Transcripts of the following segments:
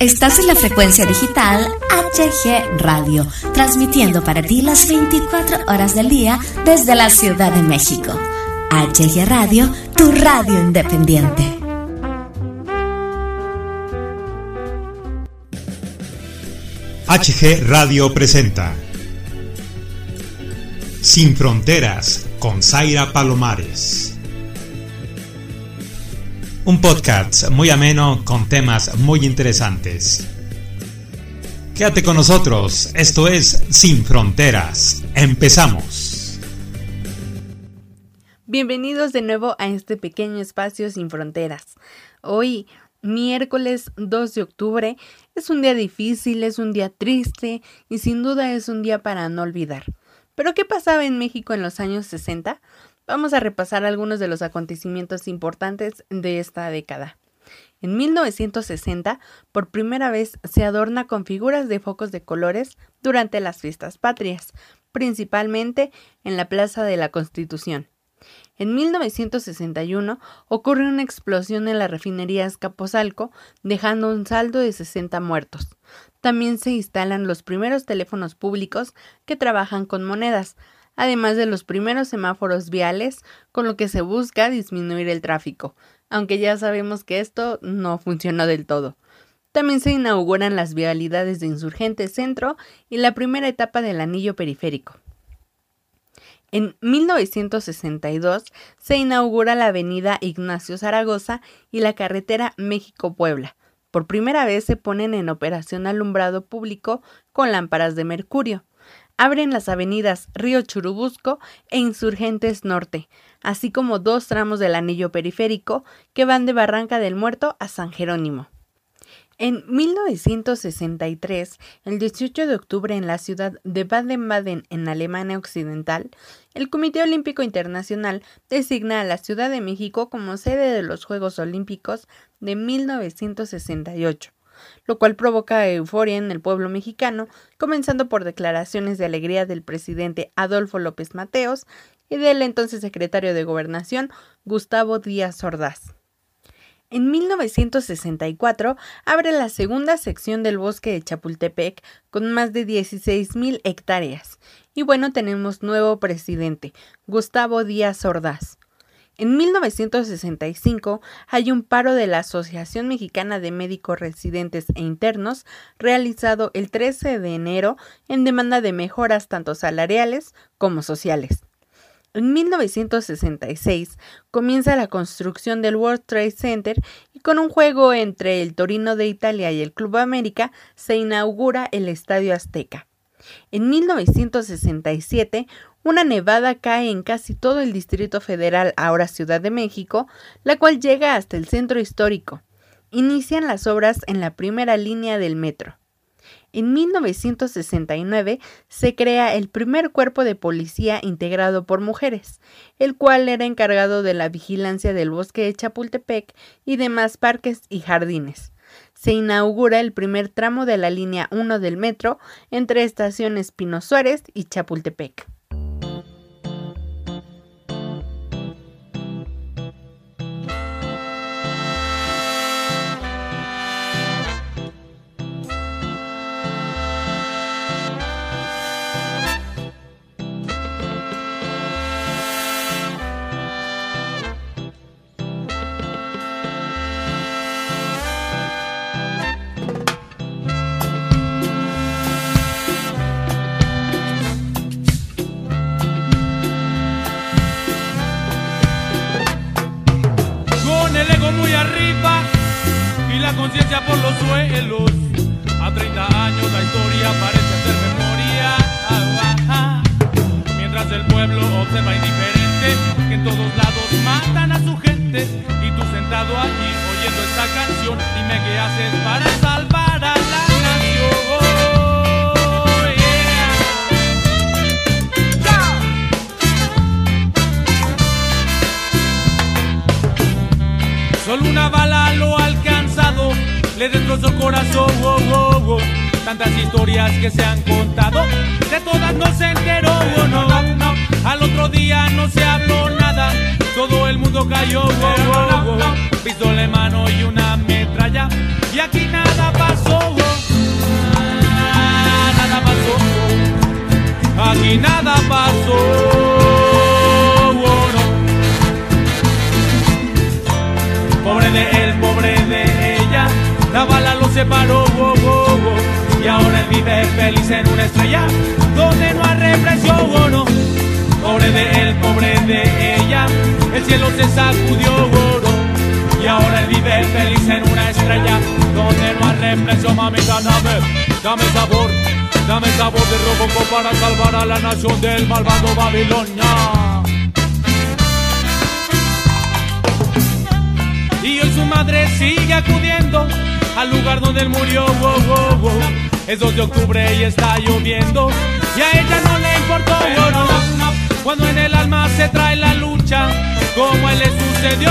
Estás en la frecuencia digital HG Radio, transmitiendo para ti las 24 horas del día desde la Ciudad de México. HG Radio, tu radio independiente. HG Radio presenta Sin Fronteras con Zaira Palomares. Un podcast muy ameno con temas muy interesantes. Quédate con nosotros, esto es Sin Fronteras. Empezamos. Bienvenidos de nuevo a este pequeño espacio Sin Fronteras. Hoy, miércoles 2 de octubre, es un día difícil, es un día triste y sin duda es un día para no olvidar. ¿Pero qué pasaba en México en los años 60? Vamos a repasar algunos de los acontecimientos importantes de esta década. En 1960, por primera vez se adorna con figuras de focos de colores durante las fiestas patrias, principalmente en la Plaza de la Constitución. En 1961 ocurre una explosión en la refinería Escaposalco, dejando un saldo de 60 muertos. También se instalan los primeros teléfonos públicos que trabajan con monedas, además de los primeros semáforos viales, con lo que se busca disminuir el tráfico, aunque ya sabemos que esto no funcionó del todo. También se inauguran las vialidades de Insurgente Centro y la primera etapa del anillo periférico. En 1962 se inaugura la avenida Ignacio Zaragoza y la carretera México-Puebla. Por primera vez se ponen en operación alumbrado público con lámparas de mercurio abren las avenidas Río Churubusco e Insurgentes Norte, así como dos tramos del anillo periférico que van de Barranca del Muerto a San Jerónimo. En 1963, el 18 de octubre en la ciudad de Baden-Baden, en Alemania Occidental, el Comité Olímpico Internacional designa a la Ciudad de México como sede de los Juegos Olímpicos de 1968 lo cual provoca euforia en el pueblo mexicano, comenzando por declaraciones de alegría del presidente Adolfo López Mateos y del entonces secretario de Gobernación Gustavo Díaz Ordaz. En 1964 abre la segunda sección del bosque de Chapultepec con más de 16.000 hectáreas. Y bueno, tenemos nuevo presidente, Gustavo Díaz Ordaz. En 1965 hay un paro de la Asociación Mexicana de Médicos Residentes e Internos realizado el 13 de enero en demanda de mejoras tanto salariales como sociales. En 1966 comienza la construcción del World Trade Center y con un juego entre el Torino de Italia y el Club América se inaugura el Estadio Azteca. En 1967, una nevada cae en casi todo el Distrito Federal, ahora Ciudad de México, la cual llega hasta el centro histórico. Inician las obras en la primera línea del metro. En 1969 se crea el primer cuerpo de policía integrado por mujeres, el cual era encargado de la vigilancia del bosque de Chapultepec y demás parques y jardines. Se inaugura el primer tramo de la línea 1 del metro entre estaciones Pino Suárez y Chapultepec. Por los suelos. A 30 años la historia parece ser memoria. Mientras el pueblo observa indiferente que en todos lados matan a su gente. Y tú sentado allí oyendo esta canción, dime qué haces para salvar a la. Solo una bala lo alcanza le destrozó corazón. Oh, oh, oh. Tantas historias que se han contado, de todas no se enteró. Oh, no, no. Al otro día no se habló nada, todo el mundo cayó. Pistola en mano y una metralla, y aquí nada pasó. Nada pasó. Aquí nada pasó. Pobre de él bala lo separó. y ahora él vive feliz en una estrella donde no hay represión. no. Pobre de él, pobre de ella, el cielo se sacudió. y ahora él vive feliz en una estrella donde no hay represión. Mamita, dame, dame sabor Dame sabor de robo para salvar a la nación del malvado Babilonia. Y hoy su madre sigue acudiendo al lugar donde él murió. Es 2 de octubre y está lloviendo. Y a ella no le importó. Cuando en el alma se trae la lucha, como él le sucedió.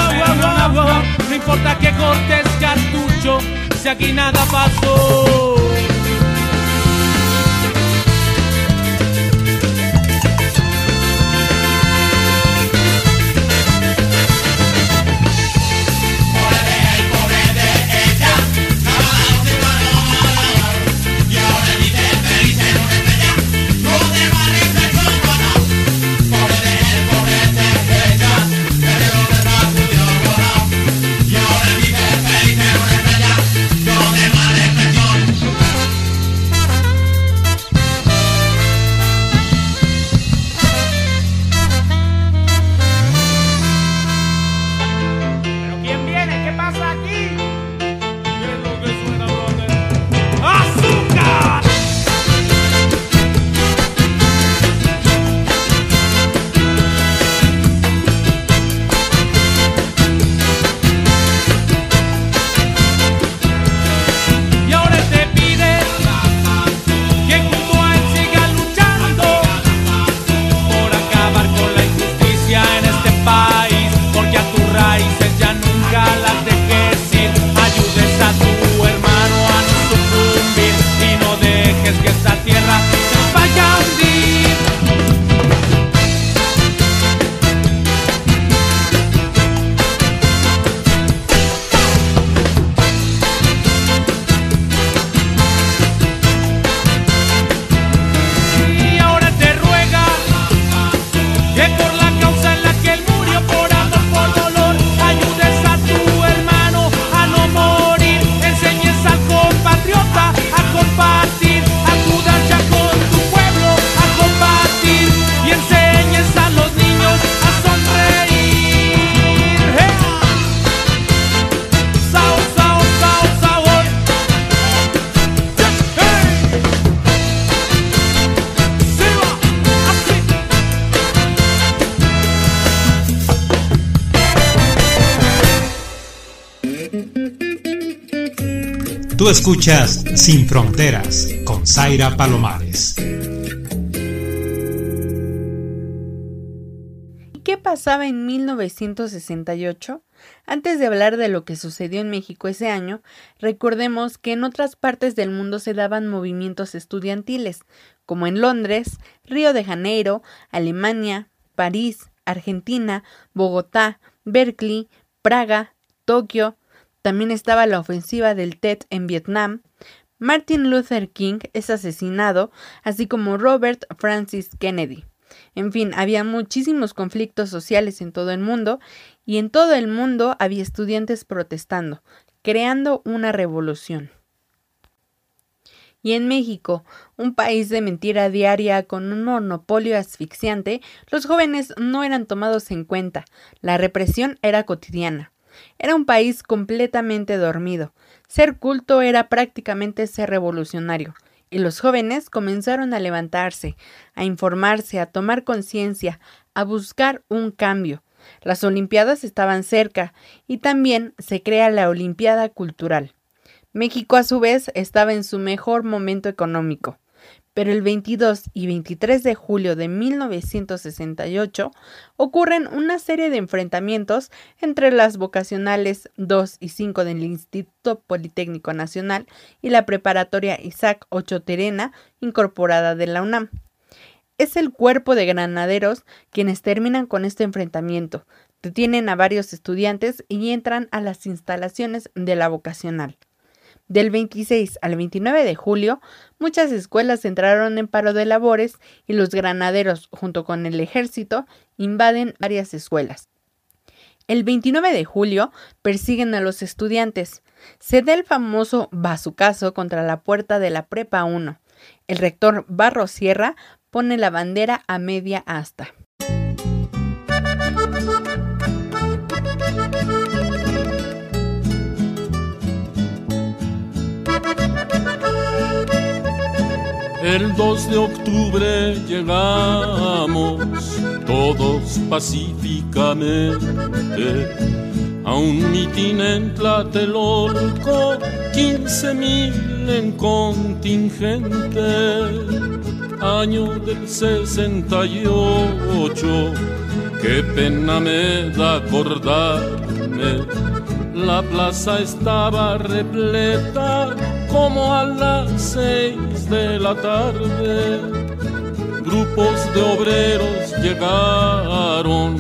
No importa que cortes cartucho, si aquí nada pasó. Escuchas Sin Fronteras con Zaira Palomares. ¿Qué pasaba en 1968? Antes de hablar de lo que sucedió en México ese año, recordemos que en otras partes del mundo se daban movimientos estudiantiles, como en Londres, Río de Janeiro, Alemania, París, Argentina, Bogotá, Berkeley, Praga, Tokio, también estaba la ofensiva del TED en Vietnam. Martin Luther King es asesinado, así como Robert Francis Kennedy. En fin, había muchísimos conflictos sociales en todo el mundo y en todo el mundo había estudiantes protestando, creando una revolución. Y en México, un país de mentira diaria con un monopolio asfixiante, los jóvenes no eran tomados en cuenta, la represión era cotidiana. Era un país completamente dormido. Ser culto era prácticamente ser revolucionario. Y los jóvenes comenzaron a levantarse, a informarse, a tomar conciencia, a buscar un cambio. Las Olimpiadas estaban cerca y también se crea la Olimpiada Cultural. México a su vez estaba en su mejor momento económico pero el 22 y 23 de julio de 1968 ocurren una serie de enfrentamientos entre las vocacionales 2 y 5 del Instituto Politécnico Nacional y la preparatoria Isaac Ocho Terena, incorporada de la UNAM. Es el cuerpo de granaderos quienes terminan con este enfrentamiento, detienen a varios estudiantes y entran a las instalaciones de la vocacional. Del 26 al 29 de julio, muchas escuelas entraron en paro de labores y los granaderos, junto con el ejército, invaden varias escuelas. El 29 de julio persiguen a los estudiantes. Se da el famoso bazucazo contra la puerta de la Prepa 1. El rector Barro Sierra pone la bandera a media asta. El 2 de octubre llegamos todos pacíficamente a un mitin en Tlatelolco, 15 mil en contingente, año del 68, qué pena me da acordarme, la plaza estaba repleta como a las seis de la tarde. Grupos de obreros llegaron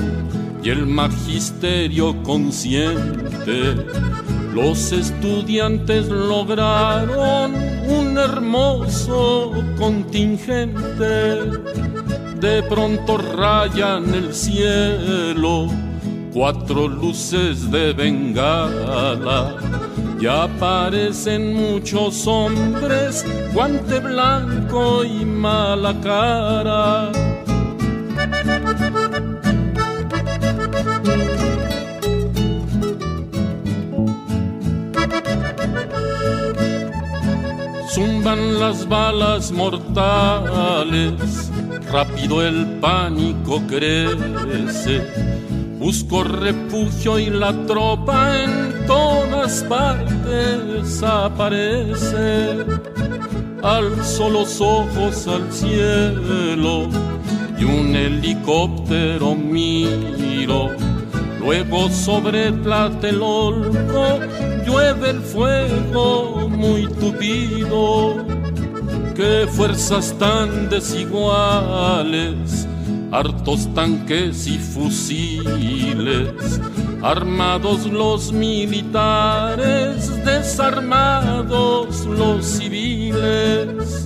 y el magisterio consciente. Los estudiantes lograron un hermoso contingente. De pronto rayan el cielo cuatro luces de bengala ya aparecen muchos hombres, guante blanco y mala cara. Zumban las balas mortales, rápido el pánico crece Busco refugio y la tropa en partes aparece. Alzo los ojos al cielo y un helicóptero miro. Luego sobre Tlatelolco llueve el fuego muy tupido. Qué fuerzas tan desiguales hartos tanques y fusiles, armados los militares, desarmados los civiles.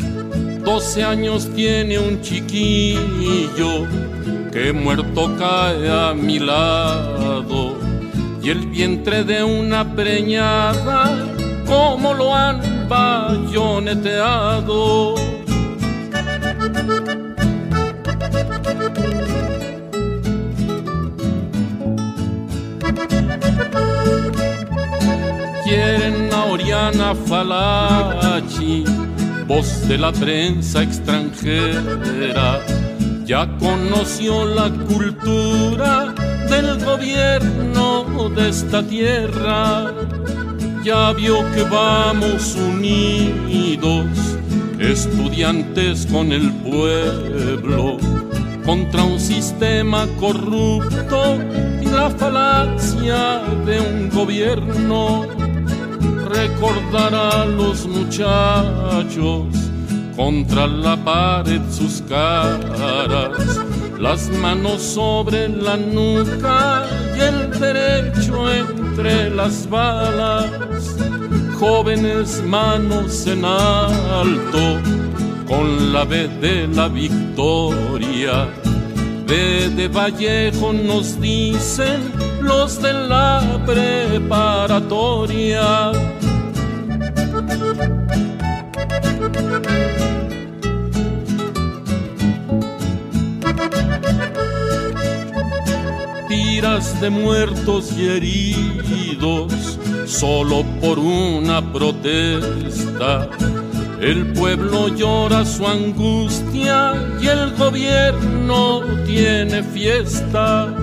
Doce años tiene un chiquillo que muerto cae a mi lado y el vientre de una preñada, como lo han bayoneteado quieren a Oriana Falachi, voz de la prensa extranjera. Ya conoció la cultura del gobierno de esta tierra. Ya vio que vamos unidos, estudiantes con el pueblo, contra un sistema corrupto y la falacia de un gobierno recordar a los muchachos contra la pared sus caras, las manos sobre la nuca y el derecho entre las balas, jóvenes manos en alto con la B de la victoria. De Vallejo nos dicen los de la preparatoria Tiras de muertos y heridos solo por una protesta. El pueblo llora su angustia y el gobierno tiene fiesta.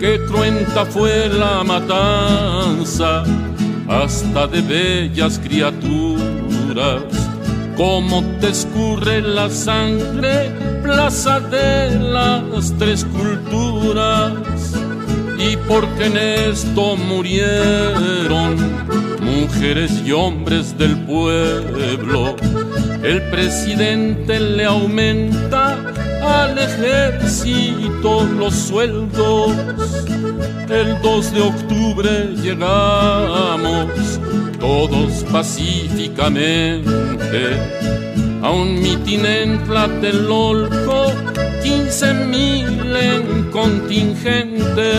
Qué cruenta fue la matanza hasta de bellas criaturas. Como te escurre la sangre, plaza de las tres culturas. Y porque en esto murieron mujeres y hombres del pueblo, el presidente le aumenta al ejército los sueldos. El 2 de octubre llegamos todos pacíficamente a un mitin en Tlatelolco, 15 mil en contingente.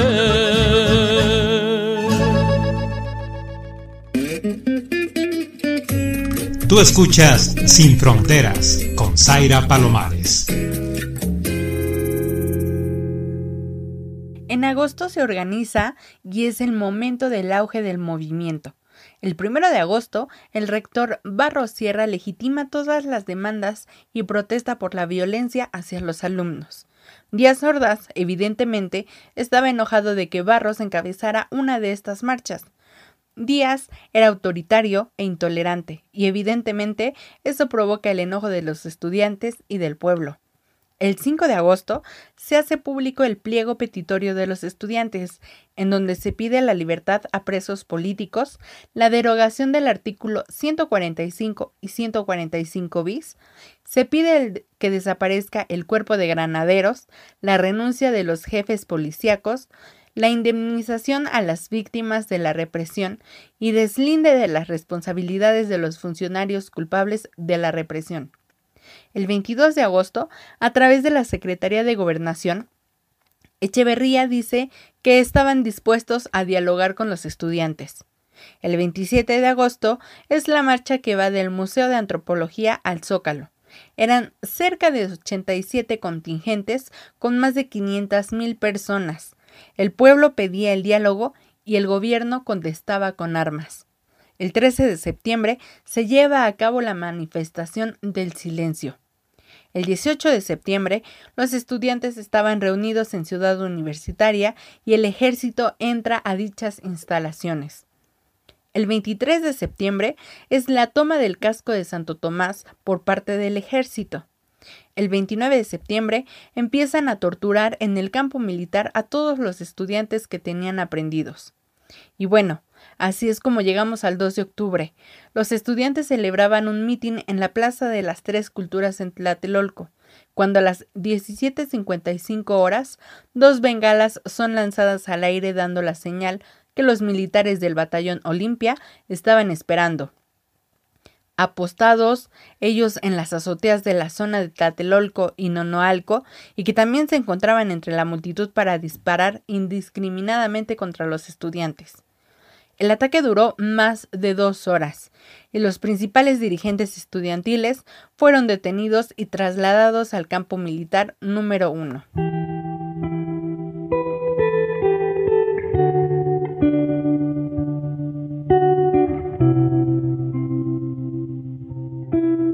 Tú escuchas Sin Fronteras con Zaira Palomares. En agosto se organiza y es el momento del auge del movimiento. El primero de agosto, el rector Barros Sierra legitima todas las demandas y protesta por la violencia hacia los alumnos. Díaz Ordaz, evidentemente, estaba enojado de que Barros encabezara una de estas marchas. Díaz era autoritario e intolerante, y evidentemente eso provoca el enojo de los estudiantes y del pueblo. El 5 de agosto se hace público el pliego petitorio de los estudiantes, en donde se pide la libertad a presos políticos, la derogación del artículo 145 y 145 bis, se pide que desaparezca el cuerpo de granaderos, la renuncia de los jefes policíacos, la indemnización a las víctimas de la represión y deslinde de las responsabilidades de los funcionarios culpables de la represión el 22 de agosto, a través de la Secretaría de Gobernación, Echeverría dice que estaban dispuestos a dialogar con los estudiantes. El 27 de agosto es la marcha que va del Museo de Antropología al Zócalo. Eran cerca de 87 contingentes con más de 500.000 personas. El pueblo pedía el diálogo y el gobierno contestaba con armas. El 13 de septiembre se lleva a cabo la manifestación del silencio. El 18 de septiembre, los estudiantes estaban reunidos en Ciudad Universitaria y el ejército entra a dichas instalaciones. El 23 de septiembre es la toma del casco de Santo Tomás por parte del ejército. El 29 de septiembre empiezan a torturar en el campo militar a todos los estudiantes que tenían aprendidos. Y bueno, Así es como llegamos al 2 de octubre. Los estudiantes celebraban un mitin en la Plaza de las Tres Culturas en Tlatelolco, cuando a las 17.55 horas, dos bengalas son lanzadas al aire dando la señal que los militares del batallón Olimpia estaban esperando. Apostados, ellos en las azoteas de la zona de Tlatelolco y Nonoalco, y que también se encontraban entre la multitud para disparar indiscriminadamente contra los estudiantes. El ataque duró más de dos horas y los principales dirigentes estudiantiles fueron detenidos y trasladados al campo militar número uno.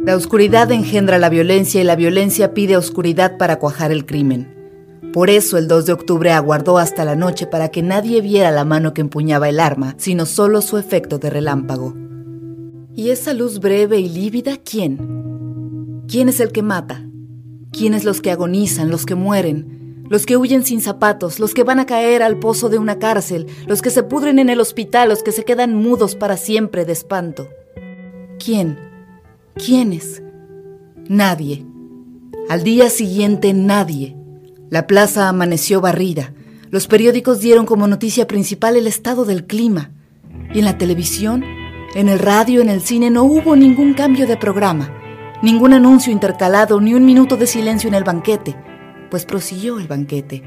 La oscuridad engendra la violencia y la violencia pide oscuridad para cuajar el crimen. Por eso el 2 de octubre aguardó hasta la noche para que nadie viera la mano que empuñaba el arma, sino solo su efecto de relámpago. ¿Y esa luz breve y lívida quién? ¿Quién es el que mata? ¿Quiénes los que agonizan, los que mueren? Los que huyen sin zapatos, los que van a caer al pozo de una cárcel, los que se pudren en el hospital, los que se quedan mudos para siempre de espanto. ¿Quién? ¿Quiénes? Nadie. Al día siguiente nadie. La plaza amaneció barrida. Los periódicos dieron como noticia principal el estado del clima. Y en la televisión, en el radio, en el cine no hubo ningún cambio de programa, ningún anuncio intercalado, ni un minuto de silencio en el banquete, pues prosiguió el banquete.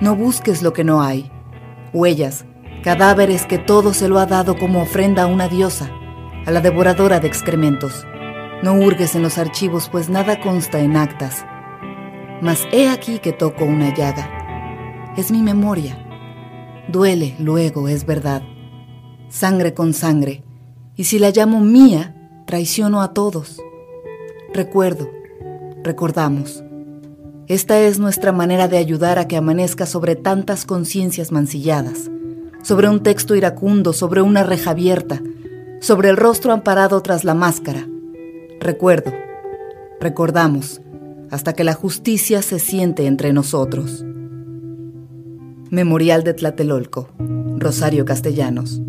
No busques lo que no hay. Huellas, cadáveres que todo se lo ha dado como ofrenda a una diosa, a la devoradora de excrementos. No hurgues en los archivos, pues nada consta en actas mas he aquí que toco una llaga. Es mi memoria. Duele luego, es verdad. Sangre con sangre. Y si la llamo mía, traiciono a todos. Recuerdo, recordamos. Esta es nuestra manera de ayudar a que amanezca sobre tantas conciencias mancilladas, sobre un texto iracundo, sobre una reja abierta, sobre el rostro amparado tras la máscara. Recuerdo, recordamos hasta que la justicia se siente entre nosotros. Memorial de Tlatelolco, Rosario Castellanos.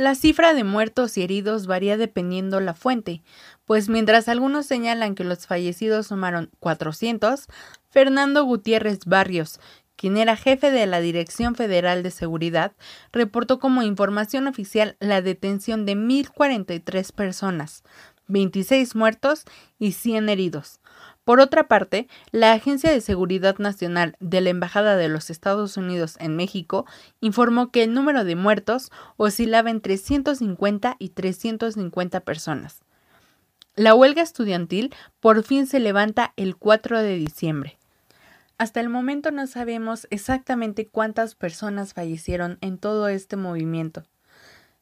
La cifra de muertos y heridos varía dependiendo la fuente, pues mientras algunos señalan que los fallecidos sumaron 400, Fernando Gutiérrez Barrios, quien era jefe de la Dirección Federal de Seguridad, reportó como información oficial la detención de 1.043 personas, 26 muertos y 100 heridos. Por otra parte, la Agencia de Seguridad Nacional de la Embajada de los Estados Unidos en México informó que el número de muertos oscilaba entre 150 y 350 personas. La huelga estudiantil por fin se levanta el 4 de diciembre. Hasta el momento no sabemos exactamente cuántas personas fallecieron en todo este movimiento.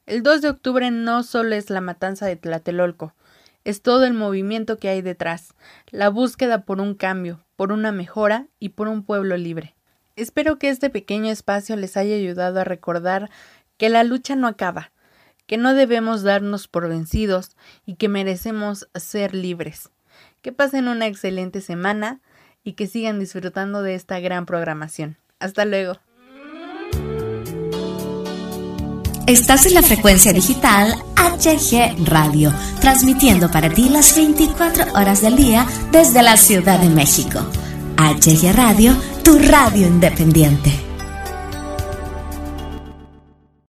El 2 de octubre no solo es la matanza de Tlatelolco, es todo el movimiento que hay detrás, la búsqueda por un cambio, por una mejora y por un pueblo libre. Espero que este pequeño espacio les haya ayudado a recordar que la lucha no acaba, que no debemos darnos por vencidos y que merecemos ser libres. Que pasen una excelente semana y que sigan disfrutando de esta gran programación. Hasta luego. Estás en la frecuencia digital HG Radio, transmitiendo para ti las 24 horas del día desde la Ciudad de México. HG Radio, tu radio independiente.